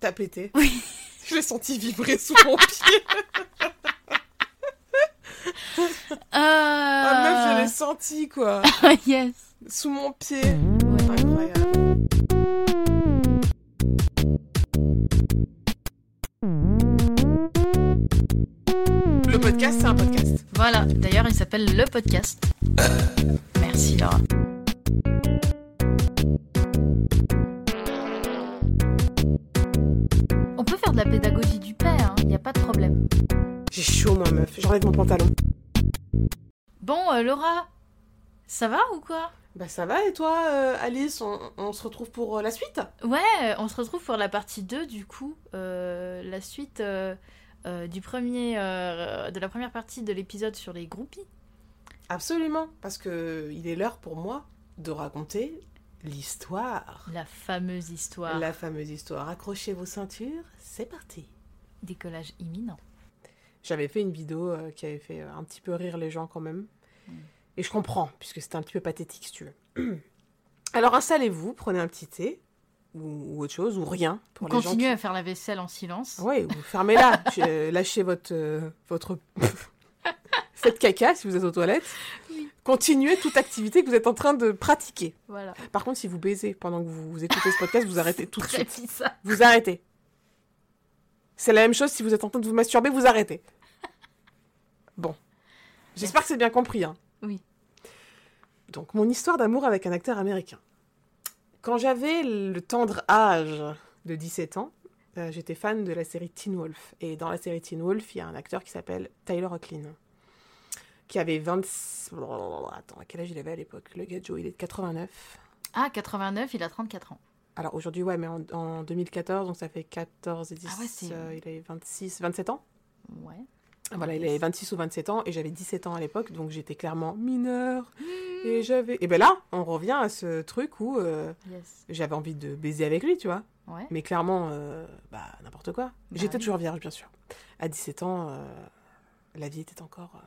T'as pété Oui. Je l'ai senti vibrer sous mon pied. Euh... Ah meuf, je l'ai senti quoi. yes. Sous mon pied. Ouais. Incroyable. Le podcast, c'est un podcast. Voilà. D'ailleurs, il s'appelle le podcast. Merci Laura. De la pédagogie du père, il n'y a pas de problème. J'ai chaud moi meuf, j'enlève mon pantalon. Bon, euh, Laura, ça va ou quoi? Bah ça va et toi euh, Alice, on, on se retrouve pour euh, la suite? Ouais, on se retrouve pour la partie 2 du coup. La suite du premier, de la première partie de l'épisode sur les groupies. Absolument, parce que il est l'heure pour moi de raconter l'histoire. La fameuse histoire. La fameuse histoire. Accrochez vos ceintures, c'est parti. Décollage imminent. J'avais fait une vidéo euh, qui avait fait euh, un petit peu rire les gens quand même. Mm. Et je comprends, puisque c'était un petit peu pathétique si tu veux. Alors installez-vous, prenez un petit thé, ou, ou autre chose, ou rien. Pour les gens Continuez qui- à faire la vaisselle en silence. Oui, ou fermez-la. Euh, Lâchez votre. euh, votre... Faites caca si vous êtes aux toilettes. Oui. Continuez toute activité que vous êtes en train de pratiquer. Voilà. Par contre, si vous baisez pendant que vous, vous écoutez ce podcast, vous arrêtez tout de suite. ça. Vous arrêtez. C'est la même chose si vous êtes en train de vous masturber, vous arrêtez. Bon. J'espère que c'est bien compris. Hein. Oui. Donc, mon histoire d'amour avec un acteur américain. Quand j'avais le tendre âge de 17 ans, euh, j'étais fan de la série Teen Wolf. Et dans la série Teen Wolf, il y a un acteur qui s'appelle Tyler Hoechlin. Qui avait 20... Attends, à quel âge il avait à l'époque? Le gars Joe, il est de 89. Ah, 89, il a 34 ans. Alors aujourd'hui, ouais, mais en, en 2014, donc ça fait 14 et 10, Ah ouais, euh, il avait 26, 27 ans. Ouais. Voilà, il avait 26 ou 27 ans et j'avais 17 ans à l'époque, donc j'étais clairement mineure. Et j'avais. Et ben là, on revient à ce truc où euh, Yes. j'avais envie de baiser avec lui, tu vois. Ouais. Mais clairement, euh, bah n'importe quoi. Bah J'étais oui. toujours vierge, bien sûr. À 17 ans, euh, la vie était encore.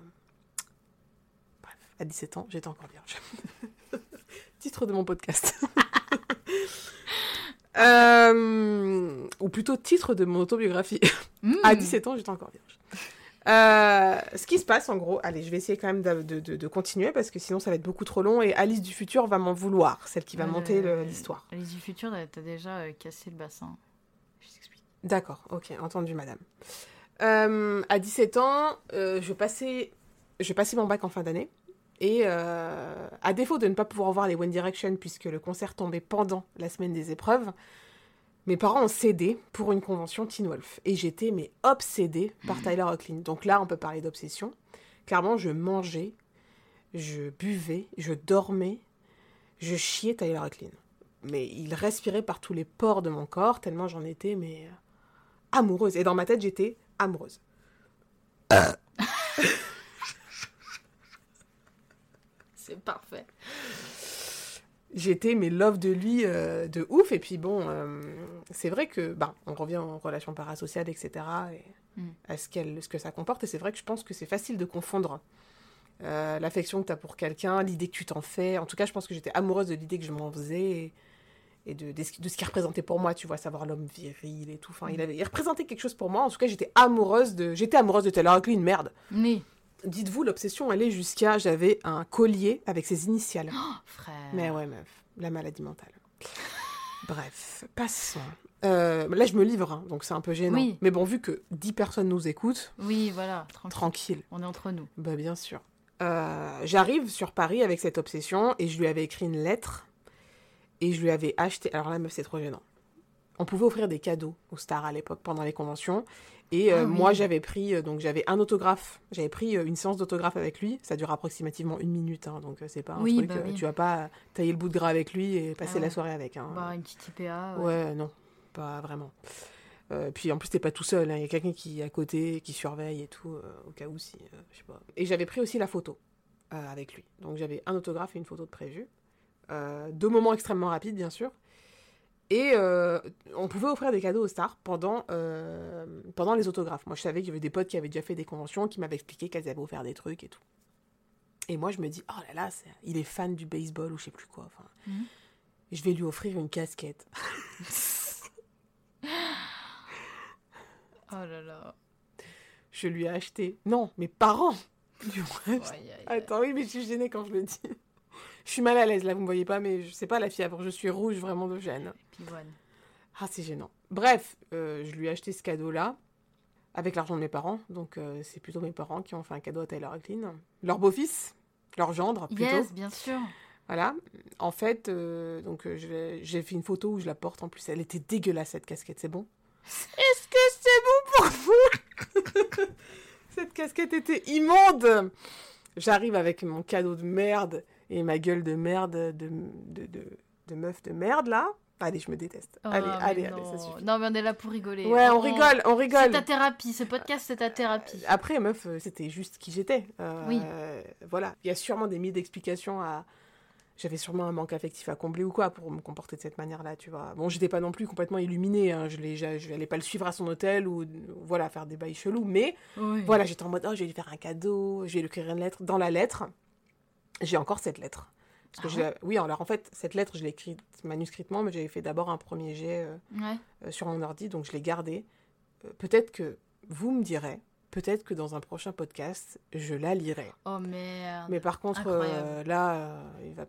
À 17 ans, j'étais encore vierge. Titre de mon podcast. Euh, ou plutôt titre de mon autobiographie. Mmh. À 17 ans, j'étais encore vierge. Euh, ce qui se passe, en gros, allez, je vais essayer quand même de, de- de- de continuer parce que sinon ça va être beaucoup trop long et Alice du futur va m'en vouloir, celle qui va monter l'histoire. Les du futur, t'as déjà euh, cassé le bassin. Je t'explique. D'accord, ok, entendu, madame. À 17 ans, je, passais, je passais mon bac en fin d'année. Et euh, à défaut de ne pas pouvoir voir les One Direction puisque le concert tombait pendant la semaine des épreuves, mes parents ont cédé pour une convention Teen Wolf. Et j'étais mais obsédée par Tyler Hoechlin. Donc là, on peut parler d'obsession. Clairement, je mangeais, je buvais, je dormais, je chiais Tyler Hoechlin. Mais il respirait par tous les pores de mon corps, tellement j'en étais mais euh, amoureuse. Et dans ma tête, j'étais amoureuse. C'est parfait. J'étais mais love de lui euh, de ouf. Et puis bon, euh, c'est vrai que, bah, on revient en relation parasociale, etc. Et Mm. à ce, qu'elle, ce que ça comporte. Et c'est vrai que je pense que c'est facile de confondre euh, l'affection que tu as pour quelqu'un, l'idée que tu t'en fais. En tout cas, je pense que j'étais amoureuse de l'idée que je m'en faisais. Et, et de, de, ce- qu'il représentait pour moi, tu vois, savoir l'homme viril et tout. Enfin, il, avait, il représentait quelque chose pour moi. En tout cas, j'étais amoureuse de. J'étais amoureuse de Taylor Hoechlin, merde. Mais, Dites-vous, l'obsession allait jusqu'à. J'avais un collier avec ses initiales. oh, frère. Mais ouais, meuf, la maladie mentale. Bref, passons. Euh, là, je me livre, hein, donc c'est un peu gênant. Oui. Mais bon, vu que 10 personnes nous écoutent, Oui, voilà, tranquille. tranquille. On est entre nous. Bah, bien sûr. Euh, J'arrive sur Paris avec cette obsession et je lui avais écrit une lettre et je lui avais acheté. Alors là, meuf, c'est trop gênant. On pouvait offrir des cadeaux aux stars à l'époque pendant les conventions. Et euh, Ah oui. moi, j'avais pris, euh, donc j'avais un autographe. J'avais pris euh, une séance d'autographe avec lui. Ça dure approximativement une minute, hein, donc c'est pas un Oui, truc. bah oui. Tu vas pas tailler le bout de gras avec lui et passer Ah la soirée avec. hein. Bah, une petite IPA. ouais. Ouais. non, pas vraiment. Puis en plus, t'es pas tout seul. hein. Il y a quelqu'un qui est à côté, qui surveille et tout, au cas où si. je sais pas. Et j'avais pris aussi la photo avec lui. Donc j'avais un autographe et une photo de prévu. Deux moments extrêmement rapides, bien sûr. Et euh, on pouvait offrir des cadeaux aux stars pendant, euh, pendant les autographes. Moi, je savais qu'il y avait des potes qui avaient déjà fait des conventions, qui m'avaient expliqué qu'elles avaient offert des trucs et tout. Et moi, je me dis, oh là là, il est fan du baseball ou je sais plus quoi. Mhm. Je vais lui offrir une casquette. oh là là. Je lui ai acheté. Non, mes parents lui ont Attends, oui, mais je suis gênée quand je le dis. Je suis mal à l'aise là, vous me voyez pas, mais je sais pas la fièvre, je suis rouge vraiment de gêne. Pivoine. Ah, c'est gênant. Bref, euh, je lui ai acheté ce cadeau-là avec l'argent de mes parents. Donc, euh, c'est plutôt mes parents qui ont fait un cadeau à Tyler Hoechlin. Leur beau-fils, leur gendre plutôt. Yes, bien sûr. Voilà. En fait, euh, donc j'ai fait une photo où je la porte. En plus, elle était dégueulasse cette casquette. C'est bon Est-ce que c'est bon pour vous? Cette casquette était immonde. J'arrive avec mon cadeau de merde et ma gueule de merde de, de, de, de meuf de merde là. Allez, je me déteste. Oh, allez, allez, non. allez, ça suffit. Non, mais on est là pour rigoler. Ouais, on rigole, on C'est rigole. ta thérapie. Ce podcast, c'est ta thérapie. Après, meuf, euh, c'était juste qui j'étais. Euh, Oui. Voilà. Il y a sûrement des milliers d'explications à. J'avais sûrement un manque affectif à combler ou quoi pour me comporter de cette manière-là, tu vois. Bon, j'étais pas non plus complètement illuminée. Hein. Je l'ai, je, je allais pas le suivre à son hôtel ou, voilà, faire des bails chelous. Mais Oui. voilà, j'étais en mode, oh, je vais lui faire un cadeau, je vais lui écrire une lettre. Dans la lettre, j'ai encore cette lettre. Parce que Ah oui, alors en fait, cette lettre, je l'ai écrite manuscritement, mais j'avais fait d'abord un premier jet. euh, Ouais. euh, sur mon ordi, donc je l'ai gardé. Euh, peut-être que vous me direz, peut-être que dans un prochain podcast, je la lirai. Oh merde. Mais par contre, là, il va,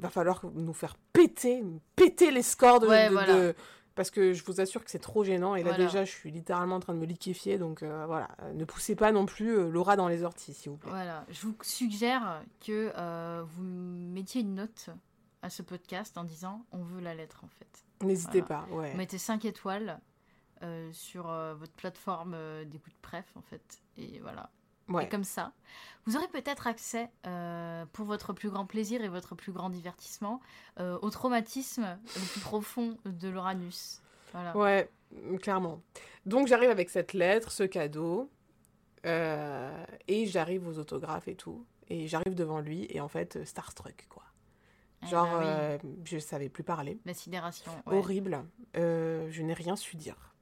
va falloir nous faire péter, péter les scores de, Ouais, de- voilà. de- Parce que je vous assure que c'est trop gênant. Et là, Voilà. déjà, je suis littéralement en train de me liquéfier. Donc euh, voilà, Euh, ne poussez pas non plus euh, Laura dans les orties, s'il vous plaît. Voilà, je vous suggère que euh, vous mettiez une note à ce podcast en disant on veut la lettre en fait. N'hésitez Voilà. pas, ouais. Vous mettez 5 étoiles euh, sur votre plateforme d'écoute préf en fait. Et voilà. Ouais. Et comme ça, vous aurez peut-être accès, euh, pour votre plus grand plaisir et votre plus grand divertissement, euh, au traumatisme le plus profond de l'Uranus. Voilà. Ouais, clairement. Donc j'arrive avec cette lettre, ce cadeau, euh, et j'arrive aux autographes et tout, et j'arrive devant lui, et en fait, starstruck, quoi. Eh Genre, ben oui, euh, je savais plus parler. La sidération. ouais. Horrible. Je n'ai rien su dire.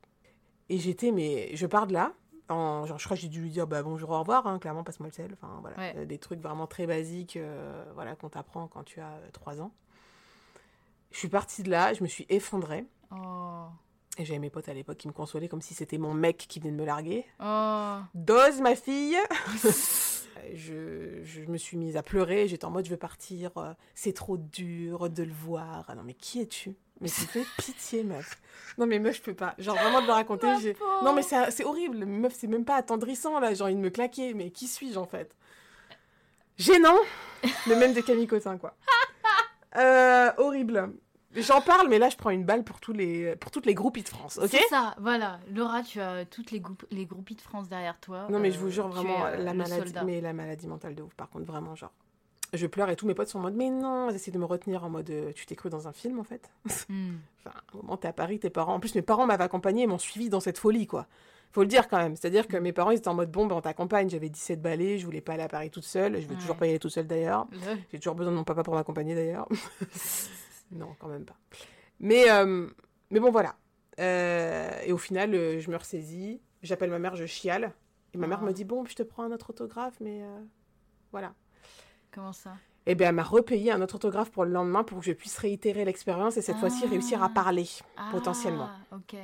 Et j'étais, mais je pars de là. En, genre, je crois que j'ai dû lui dire bah, bonjour, au revoir, hein, clairement, passe-moi le sel. Enfin, voilà. Ouais. Euh, des trucs vraiment très basiques euh, voilà, qu'on t'apprend quand tu as 3 ans. Je suis partie de là, je me suis effondrée. Oh. Et j'avais mes potes à l'époque qui me consolaient comme si c'était mon mec qui venait de me larguer. Oh. Dose, ma fille je, je me suis mise à pleurer, j'étais en mode je veux partir, euh, c'est trop dur de le voir. Ah non mais qui es-tu? Mais fais pitié meuf. Non mais meuf je peux pas. Genre vraiment de le raconter. Non mais c'est horrible, meuf c'est même pas attendrissant là, j'ai envie de me claquer, mais qui suis-je en fait? Gênant, mais même de Camille Cotin quoi. Euh, horrible. J'en parle, mais là je prends une balle pour tous les pour toutes les groupies de France, ok? C'est ça, voilà. Laura, tu as toutes les, groupes, les groupies de France derrière toi. Non, mais Euh, je vous jure tu vraiment, euh, la le maladie, mais la maladie mentale de ouf, par contre, vraiment, genre. Je pleure et tous mes potes sont en mode, mais non, ils essaient de me retenir en mode, euh, tu t'es cru dans un film en fait. Hmm. Enfin, à un moment, t'es à Paris, tes parents. En plus, mes parents m'avaient accompagné et m'ont suivi dans cette folie, quoi. Faut le dire quand même. C'est-à-dire que mes parents, ils étaient en mode, bon, ben, on t'accompagne. J'avais 17 balais, je voulais pas aller à Paris toute seule. Je veux Ouais. toujours pas y aller toute seule d'ailleurs. Le- J'ai toujours besoin de mon papa pour m'accompagner d'ailleurs. non, quand même pas. Mais, euh, mais bon, voilà. Euh, et au final, euh, je me ressaisis. J'appelle ma mère, je chiale. Et ma mère Ah. me dit Bon, je te prends un autre autographe, mais voilà. Comment ça Et bien, elle m'a repayé un autre autographe pour le lendemain pour que je puisse réitérer l'expérience et cette fois-ci Ah. réussir à parler, potentiellement. Ah, ok.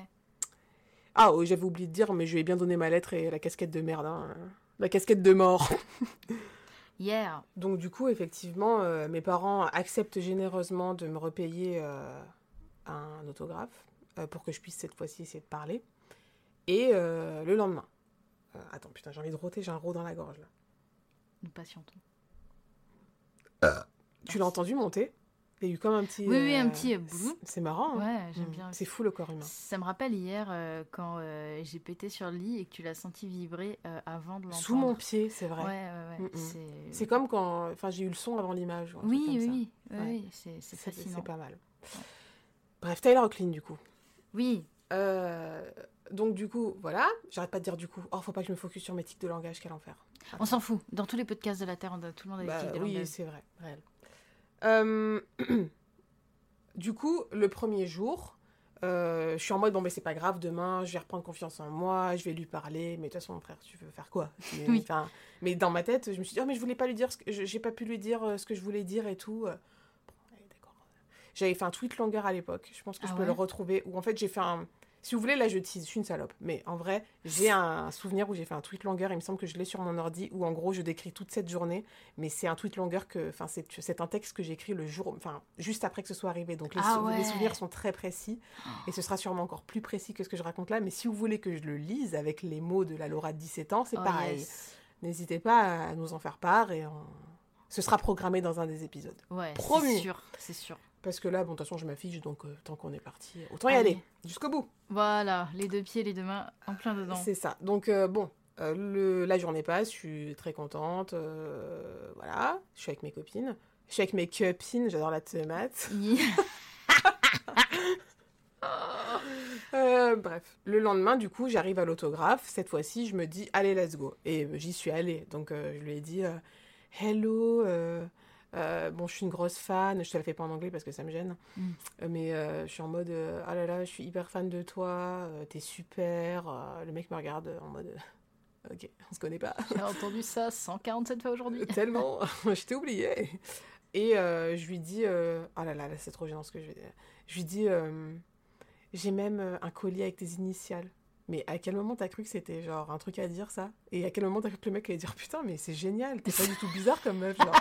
Ah, oui, j'avais oublié de dire, mais je lui ai bien donné ma lettre et la casquette de merde. hein. La casquette de mort. Hier. Donc du coup, effectivement, euh, mes parents acceptent généreusement de me repayer euh, un autographe euh, pour que je puisse cette fois-ci essayer de parler. Et le lendemain. attends, putain, j'ai envie de roter, j'ai un rot dans la gorge là. Nous patientons. Tu l'as entendu monter? Il y a eu comme un petit. Oui, oui, un euh, petit, euh, c'est- marrant. hein. Ouais, j'aime Mm. bien. C'est fou le corps humain. Ça me rappelle hier euh, quand euh, j'ai pété sur le lit et que tu l'as senti vibrer euh, avant de l'entendre. Sous mon pied, c'est vrai. Ouais, ouais, ouais. Mm, mm. C'est... Comme quand. Enfin, j'ai eu le son avant l'image. Oui, oui, oui, oui, Ouais. oui, c'est, fascinant. c'est pas mal. Bref, Tyler Hoechlin, du coup. Oui, Euh, donc du coup, voilà. J'arrête pas de dire du coup. Oh, faut pas que je me focus sur mes tics de langage, quel enfer. on s'en fout. Dans tous les podcasts de la Terre, on a- tout le monde a des Bah, tics de oui, langage. c'est vrai, réel. Euh, du coup, le premier jour, euh, je suis en mode bon, mais c'est pas grave, demain, je vais reprendre confiance en moi, je vais lui parler. Mais de toute façon, frère, tu veux faire quoi? Mais, Oui. mais dans ma tête, je me suis dit, oh, mais je voulais pas lui dire, ce que, j'ai pas pu lui dire euh, ce que je voulais dire et tout. Bon, allez, d'accord. J'avais fait un tweet longueur à l'époque, je pense que Ah je peux ouais? le retrouver, où en fait, j'ai fait un. Si vous voulez, là, je tease, je suis une salope. Mais en vrai, j'ai un souvenir où j'ai fait un tweet longueur. Il me semble que je l'ai sur mon ordi, où en gros, je décris toute cette journée. Mais c'est un tweet longueur que. Enfin, c'est un texte que j'ai écrit le jour. Enfin, juste après que ce soit arrivé. Donc, les, Ah sou- les ouais. souvenirs sont très précis. Et ce sera sûrement encore plus précis que ce que je raconte là. Mais si vous voulez que je le lise avec les mots de la Laura de 17 ans, c'est Oh, pareil. yes. N'hésitez pas à nous en faire part et on- ce sera programmé dans un des épisodes. Ouais, c'est sûr, c'est sûr. Parce que là, bon, de toute façon, je m'affiche, donc euh, tant qu'on est parti, autant y Allez. aller, jusqu'au bout. Voilà, les deux pieds, les deux mains en plein dedans. C'est ça. Donc, euh, bon, euh, le- la journée passe, je suis très contente. voilà, je suis avec mes copines. Je suis avec mes copines, j'adore la tomate. Euh, bref, le lendemain, du coup, j'arrive à l'autographe. Cette fois-ci, je me dis, allez, let's go. Et j'y suis allée. Donc, euh, je lui ai dit, euh, hello. Euh, bon, je suis une grosse fan. Je te la fais pas en anglais parce que ça me gêne. Mm. Euh, Mais euh, je suis en mode, ah là là, je suis hyper fan de toi. T'es super. Le mec me regarde en mode, ok, on se connaît pas. J'ai entendu ça 147 fois aujourd'hui. Tellement, je t'ai oublié. Et euh, je lui dis, euh, oh là là, là c'est trop gênant ce que je vais dire. Je lui dis, euh, j'ai même un collier avec tes initiales. Mais à quel moment t'as cru que c'était genre un truc à dire ça? Et à quel moment t'as cru que le mec allait dire putain mais c'est génial, t'es pas du tout bizarre comme meuf genre.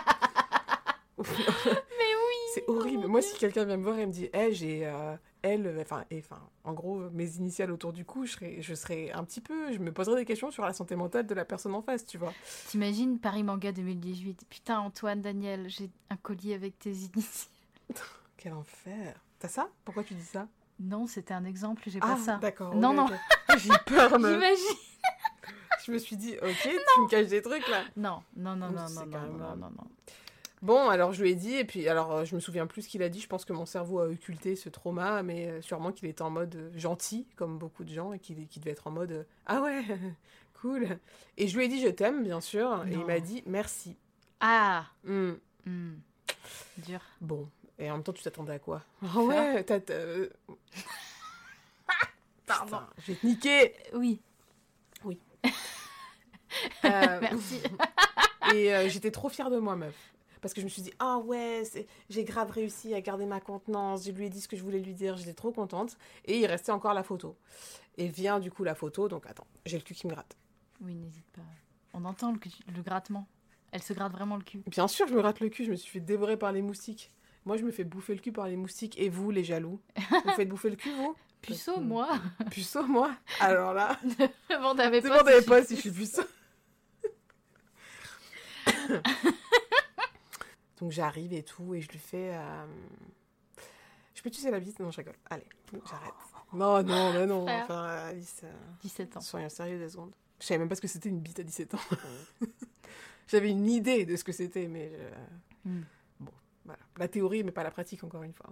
Mais oui C'est horrible. Moi si quelqu'un vient me voir et me dit, eh j'ai euh, elle, enfin et enfin en gros mes initiales autour du cou, je serais, je serais un petit peu, je me poserais des questions sur la santé mentale de la personne en face, tu vois. T'imagines Paris Manga 2018 Putain, Antoine, Daniel, j'ai un collier avec tes initiales. Quel enfer. T'as ça? Pourquoi tu dis ça? Non, c'était un exemple, j'ai Ah, pas ça. d'accord. Non, non. ok. J'ai peur, meuf. J'imagine Je me suis dit, ok, tu me caches des trucs là. Non, non, non, non, non, non, non, non, non. Bon, alors je lui ai dit, et puis alors euh, je me souviens plus ce qu'il a dit. Je pense que mon cerveau a occulté ce trauma, mais euh, sûrement qu'il était en mode euh, gentil, comme beaucoup de gens, et qu'il devait être en mode ah ouais, cool. Et je lui ai dit je t'aime, bien sûr, et il m'a dit merci. Ah Hmm, hmm. Dur. Bon, et en même temps, tu t'attendais à quoi? Ah ouais, t'as. Pardon. je vais te niquer. Oui, Euh, merci. Et euh, j'étais trop fière de moi, meuf. Parce que je me suis dit, ah ouais, j'ai grave réussi à garder ma contenance. Je lui ai dit ce que je voulais lui dire. J'étais trop contente. Et il restait encore la photo. Et vient du coup la photo. Donc attends, j'ai le cul qui me gratte. Oui, n'hésite pas. On entend le, le grattement. Elle se gratte vraiment le cul. Bien sûr, je me gratte le cul. Je me suis fait dévorer par les moustiques. Moi, je me fais bouffer le cul par les moustiques. Et vous, les jaloux Vous faites bouffer le cul, vous? Puceau, que- moi Puceau, moi? Alors là, Bon, t'avais pas demandez si- pas si je suis puceau. Donc j'arrive et tout, et je lui fais. euh, Je peux tuer la bite? Non, je rigole. Allez, j'arrête. Non, non, mais non. Enfin, Alice, euh, 17 ans. soyons sérieux deux secondes. Je savais même pas ce que c'était une bite à 17 ans. J'avais une idée de ce que c'était, mais. je- Hmm. La théorie, mais pas la pratique, encore une fois.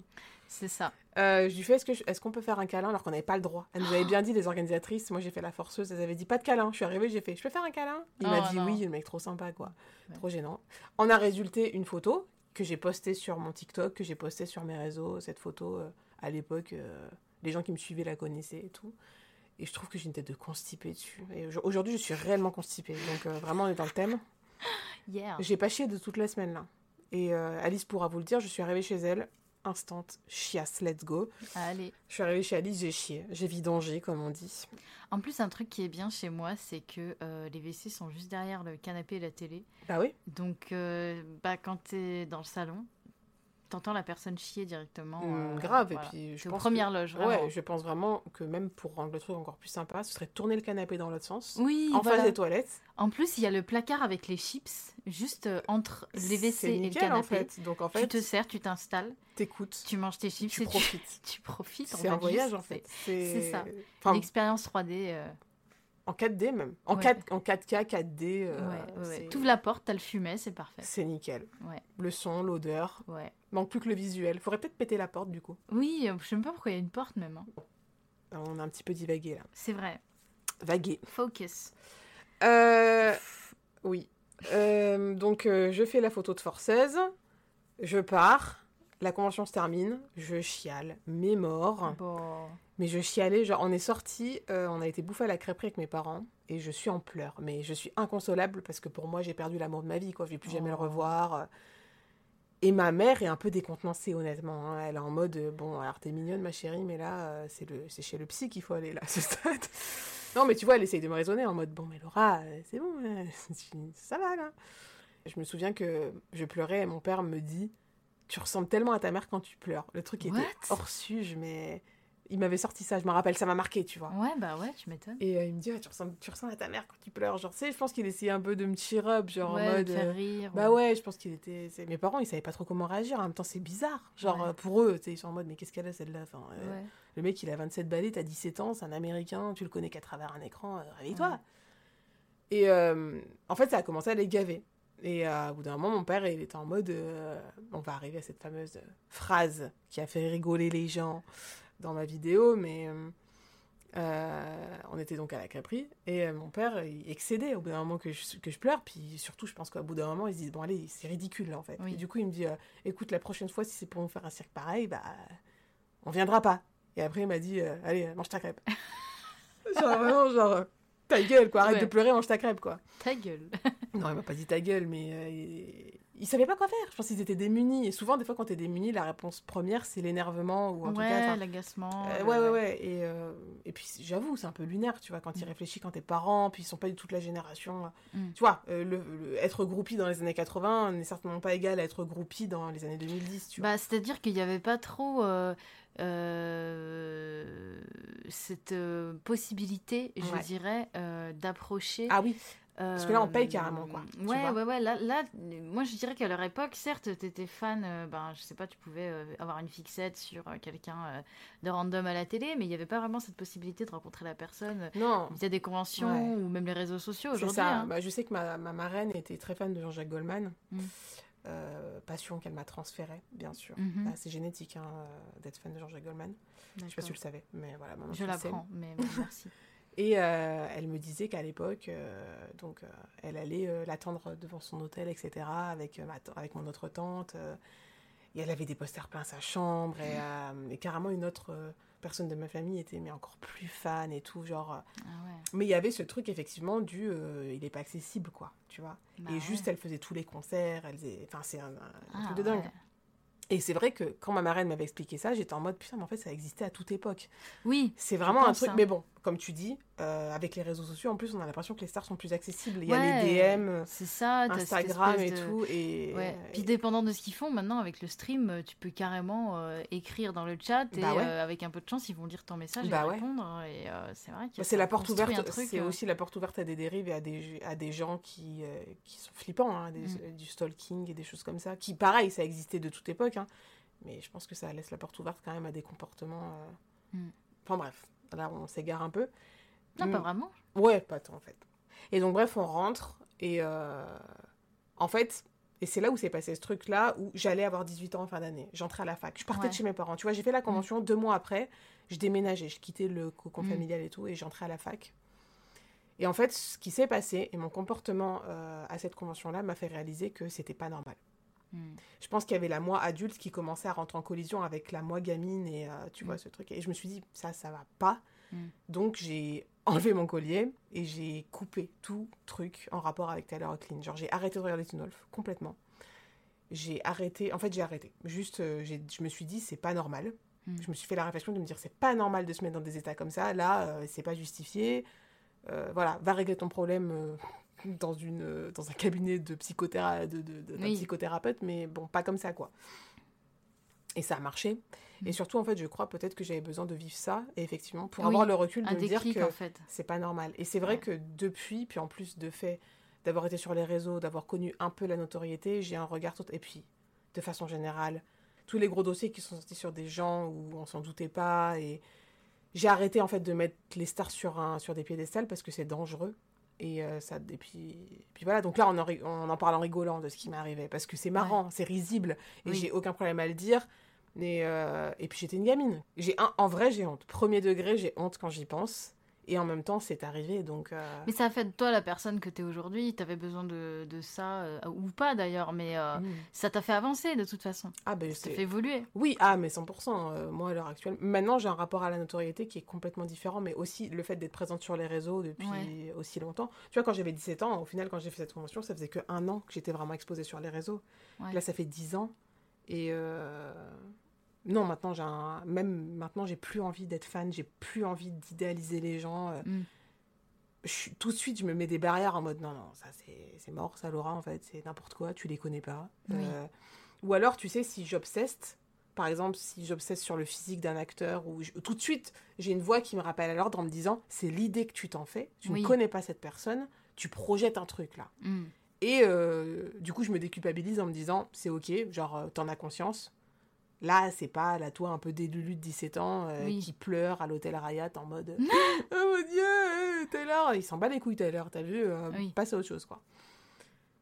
C'est ça. Euh, je lui fais est-ce que je- est-ce qu'on peut faire un câlin alors qu'on n'avait pas le droit? Elle nous avait bien dit les organisatrices. Moi j'ai fait la forceuse. Elles avaient dit pas de câlin. Je suis arrivée, j'ai fait je peux faire un câlin? Il m'a Oh, dit non. oui. Le mec trop sympa quoi. Ouais. Trop gênant. On a résulté une photo que j'ai postée sur mon TikTok, que j'ai postée sur mes réseaux. Cette photo euh, à l'époque, euh, les gens qui me suivaient la connaissaient et tout. Et je trouve que j'ai une tête de constipée dessus. Et au- aujourd'hui je suis réellement constipée. Donc vraiment on est dans le thème. Hier. J'ai pas chié de toute la semaine là. Et euh, Alice pourra vous le dire. Je suis arrivée chez elle. Instant chiasse, let's go. Allez. Je suis arrivée chez Alice, j'ai chié. J'ai vidangé, comme on dit. En plus, un truc qui est bien chez moi, c'est que euh, les WC sont juste derrière le canapé et la télé. Bah oui? Donc, euh, bah, quand t'es dans le salon, t'entends la personne chier directement. Hum, euh, grave. voilà. Et puis, je pense. que- loges, vraiment. Ouais, je pense vraiment que même pour rendre le truc encore plus sympa, ce serait tourner le canapé dans l'autre sens. Oui, en voilà. face des toilettes. En plus, il y a le placard avec les chips, juste euh, entre les WC et le canapé. en fait. Donc en Tu fait, te sers, tu t'installes, t'écoutes, tu manges tes chips tu et tu, profites. tu profites. C'est un voyage en fait. c'est ça. Enfin, l'expérience 3D. euh, en 4D même. En, Ouais. 4, en 4K, 4D. euh, ouais, ouais, T'ouvres la porte, t'as le fumet, c'est parfait. C'est nickel. Le son, l'odeur. ouais. Manque plus que le visuel. Faudrait peut-être péter la porte du coup. Oui, euh, je sais même pas pourquoi il y a une porte même. hein. On a un petit peu divagué là. C'est vrai. Vagué. Focus. Euh, oui. Euh, donc, je fais la photo de Forceuse. Je pars. La convention se termine. Je chiale. Mes morts. Bon. Mais je chialais. Genre, on est sorti. on a été bouffer à la crêperie avec mes parents. Et je suis en pleurs. Mais je suis inconsolable parce que pour moi, j'ai perdu l'amour de ma vie. Quoi. Je vais plus jamais le Oh. revoir. Et ma mère est un peu décontenancée, honnêtement. hein. Elle est en mode, euh, bon, alors t'es mignonne, ma chérie, mais là, euh, c'est le, c'est chez le psy qu'il faut aller, là, ce stade. non, mais tu vois, elle essaye de me raisonner en mode, bon, mais Laura, euh, c'est bon, euh, ça va, là. Je me souviens que je pleurais et mon père me dit, tu ressembles tellement à ta mère quand tu pleures. Le truc était What? hors suge, mais il m'avait sorti ça, je me rappelle, ça m'a marqué, tu vois. Ouais, bah ouais, tu m'étonnes. Et euh, il me dit, Ouais, tu, ressembles, tu ressembles à ta mère quand tu pleures. Genre, tu sais, je pense qu'il essayait un peu de me cheer up, genre ouais, en mode. de faire euh, rire. bah ouais, je pense qu'il était. Mes parents, ils savaient pas trop comment réagir. En même temps, c'est bizarre. Genre, Ouais. euh, pour eux, tu sais, ils sont en mode, mais qu'est-ce qu'elle a celle-là? Enfin, euh. Le mec, il a 27 balais, t'as 17 ans, c'est un américain, tu le connais qu'à travers un écran, euh, réveille-toi. Et en fait, ça a commencé à les gaver. Et euh, au bout d'un moment, mon père, il était en mode. euh, on va arriver à cette fameuse phrase qui a fait rigoler les gens dans ma vidéo, mais. euh, euh, on était donc à la Capri et mon père il excédait au bout d'un moment que je, que je pleure puis surtout je pense qu'au bout d'un moment ils se disent bon allez c'est ridicule là en fait Oui. et du coup il me dit écoute la prochaine fois si c'est pour nous faire un cirque pareil bah on viendra pas et après il m'a dit allez mange ta crêpe genre vraiment genre ta gueule quoi arrête Ouais. de pleurer mange ta crêpe quoi Ta gueule. Non il m'a pas dit ta gueule mais euh, il... il savait pas quoi faire je pense qu'ils étaient démunis et souvent des fois quand t'es démuni la réponse première c'est l'énervement ou en tout cas ouais, l'agacement. euh, ouais, ouais, ouais. Et, euh, et puis, j'avoue, c'est un peu lunaire, tu vois, quand il Mm. réfléchit quand t'es parent, puis ils sont pas du tout de la génération. euh, Mm. Tu vois, le, le- être groupie dans les années 80 n'est certainement pas égal à être groupie dans les années 2010, tu vois. Bah, c'est-à-dire qu'il n'y avait pas trop cette possibilité, je Ouais. dirais, d'approcher. ah oui, parce que là, on paye carrément, quoi, Ouais, ouais, ouais. Là, là, moi, je dirais qu'à leur époque, certes, t'étais fan, euh, ben, je sais pas, tu pouvais euh, avoir une fixette sur euh, quelqu'un euh, de random à la télé, mais il n'y avait pas vraiment cette possibilité de rencontrer la personne non. via des conventions Ouais. ou même les réseaux sociaux C'est aujourd'hui. ça. hein. Bah, je sais que ma, ma marraine était très fan de Jean-Jacques Goldman. Mm. Passion qu'elle m'a transférée, bien sûr. Mhm. Bah, c'est génétique hein, d'être fan de Jean-Jacques Goldman. Je sais pas si tu le savais, mais voilà. Je l'apprends, mais bon, merci. Et euh, elle me disait qu'à l'époque, euh, donc, euh, elle allait l'attendre devant son hôtel, etc., avec, ma avec mon autre tante. et elle avait des posters plein sa chambre. Et, euh, et carrément, une autre personne de ma famille était mais encore plus fan et tout. Genre, Ah ouais. Mais il y avait ce truc, effectivement, du il n'est pas accessible, quoi, tu vois. Bah et juste, elle faisait tous les concerts. Elle faisait... Enfin, c'est un, un Ah truc de dingue. ouais. Et c'est vrai que quand ma marraine m'avait expliqué ça, j'étais en mode putain, mais en fait, ça existait à toute époque. Oui, C'est vraiment un truc. hein. Mais bon, comme tu dis, euh, avec les réseaux sociaux, en plus, on a l'impression que les stars sont plus accessibles. Il y a les DM, ça. Instagram et de- tout. Et, Ouais. Puis dépendant de ce qu'ils font, maintenant avec le stream, euh, tu peux carrément euh, écrire dans le chat et Bah ouais. euh, avec un peu de chance, ils vont lire ton message Bah et ouais. répondre. Et euh, c'est vrai Bah, c'est la porte ouverte. C'est aussi la porte ouverte à des dérives et à des, à des gens qui, qui sont flippants, hein, des- Mm. du stalking et des choses comme ça. Qui, pareil, ça existait de toute époque. hein. mais je pense que ça laisse la porte ouverte quand même à des comportements. Mm. Enfin bref, là on s'égare un peu. Non, pas Mm. vraiment. Ouais, pas tant en fait. Et donc bref, on rentre et euh, en fait, et c'est là où s'est passé ce truc-là où j'allais avoir 18 ans en fin d'année. J'entrais à la fac. Je partais Ouais. de chez mes parents. Tu vois, j'ai fait la convention deux mois après. Je déménageais, je quittais le cocon Mm. familial et tout et j'entrais à la fac. Et en fait, ce qui s'est passé et mon comportement euh, à cette convention-là m'a fait réaliser que c'était pas normal. Mm. Je pense qu'il y avait la moi adulte qui commençait à rentrer en collision avec la moi gamine et euh, tu vois Mm. ce truc. Et je me suis dit, ça, ça va pas. Mm. Donc j'ai enlevé mon collier et j'ai coupé tout truc en rapport avec Taylor Clean. Genre j'ai arrêté de regarder Teen Wolf complètement. J'ai arrêté, en fait j'ai arrêté. Juste, euh, je me suis dit, c'est pas normal. Je me suis fait la réflexion de me dire, c'est pas normal de se mettre dans des états comme ça. Là, euh, c'est pas justifié. Euh, voilà, va régler ton problème euh, dans, une, dans un cabinet de, psychotéra de, de- de- d'un Oui. psychothérapeute, mais bon, pas comme ça, quoi. Et ça a marché. Mm. Et surtout, en fait, je crois peut-être que j'avais besoin de vivre ça, et effectivement, pour Oui, avoir le recul de me dire que en fait. c'est pas normal. Et c'est vrai Ouais. que depuis, puis en plus de fait d'avoir été sur les réseaux, d'avoir connu un peu la notoriété, j'ai un regard tout... Et puis, de façon générale, tous les gros dossiers qui sont sortis sur des gens où on s'en doutait pas, et j'ai arrêté en fait de mettre les stars sur, un, sur des piédestals parce que c'est dangereux. Et, euh, ça, et, puis, et puis voilà, donc là on en, on en parle en rigolant de ce qui m'est arrivé parce que c'est marrant, c'est risible et Oui. j'ai aucun problème à le dire. Mais, euh, et puis j'étais une gamine. J'ai un, en vrai, j'ai honte. Premier degré, j'ai honte quand j'y pense. Et en même temps, c'est arrivé. Donc, euh, Mais ça a fait de toi la personne que tu es aujourd'hui. Tu avais besoin de, de ça, euh, ou pas d'ailleurs, mais euh, mm. ça t'a fait avancer de toute façon. ah, ben, Ça t'a fait évoluer. Oui, ah, mais 100%. euh, moi, à l'heure actuelle. Maintenant, j'ai un rapport à la notoriété qui est complètement différent, mais aussi le fait d'être présente sur les réseaux depuis Ouais. aussi longtemps. Tu vois, quand j'avais 17 ans, au final, quand j'ai fait cette convention, ça faisait que un an que j'étais vraiment exposée sur les réseaux. Ouais. Là, ça fait 10 ans. Et non, maintenant, j'ai un... même maintenant, j'ai plus envie d'être fan, j'ai plus envie d'idéaliser les gens. euh, Mm. je tout de suite, je me mets des barrières en mode non, non, ça c'est mort, ça Laura, en fait, c'est n'importe quoi, tu les connais pas. Oui. Euh, ou alors, tu sais, si j'obsesse, par exemple, si j'obsesse sur le physique d'un acteur, ou tout de suite, j'ai une voix qui me rappelle à l'ordre en me disant c'est l'idée que tu t'en fais, tu Oui. ne connais pas cette personne, tu projettes un truc là. Mm. Et euh, du coup, je me déculpabilise en me disant c'est ok, genre, t'en as conscience. Là, c'est pas la toi un peu délulu de 17 ans euh, Oui. qui pleure à l'hôtel Ariat en mode Oh mon dieu, euh, Taylor Il s'en bat les couilles, Taylor, t'as vu euh, Oui. Passe à autre chose, quoi.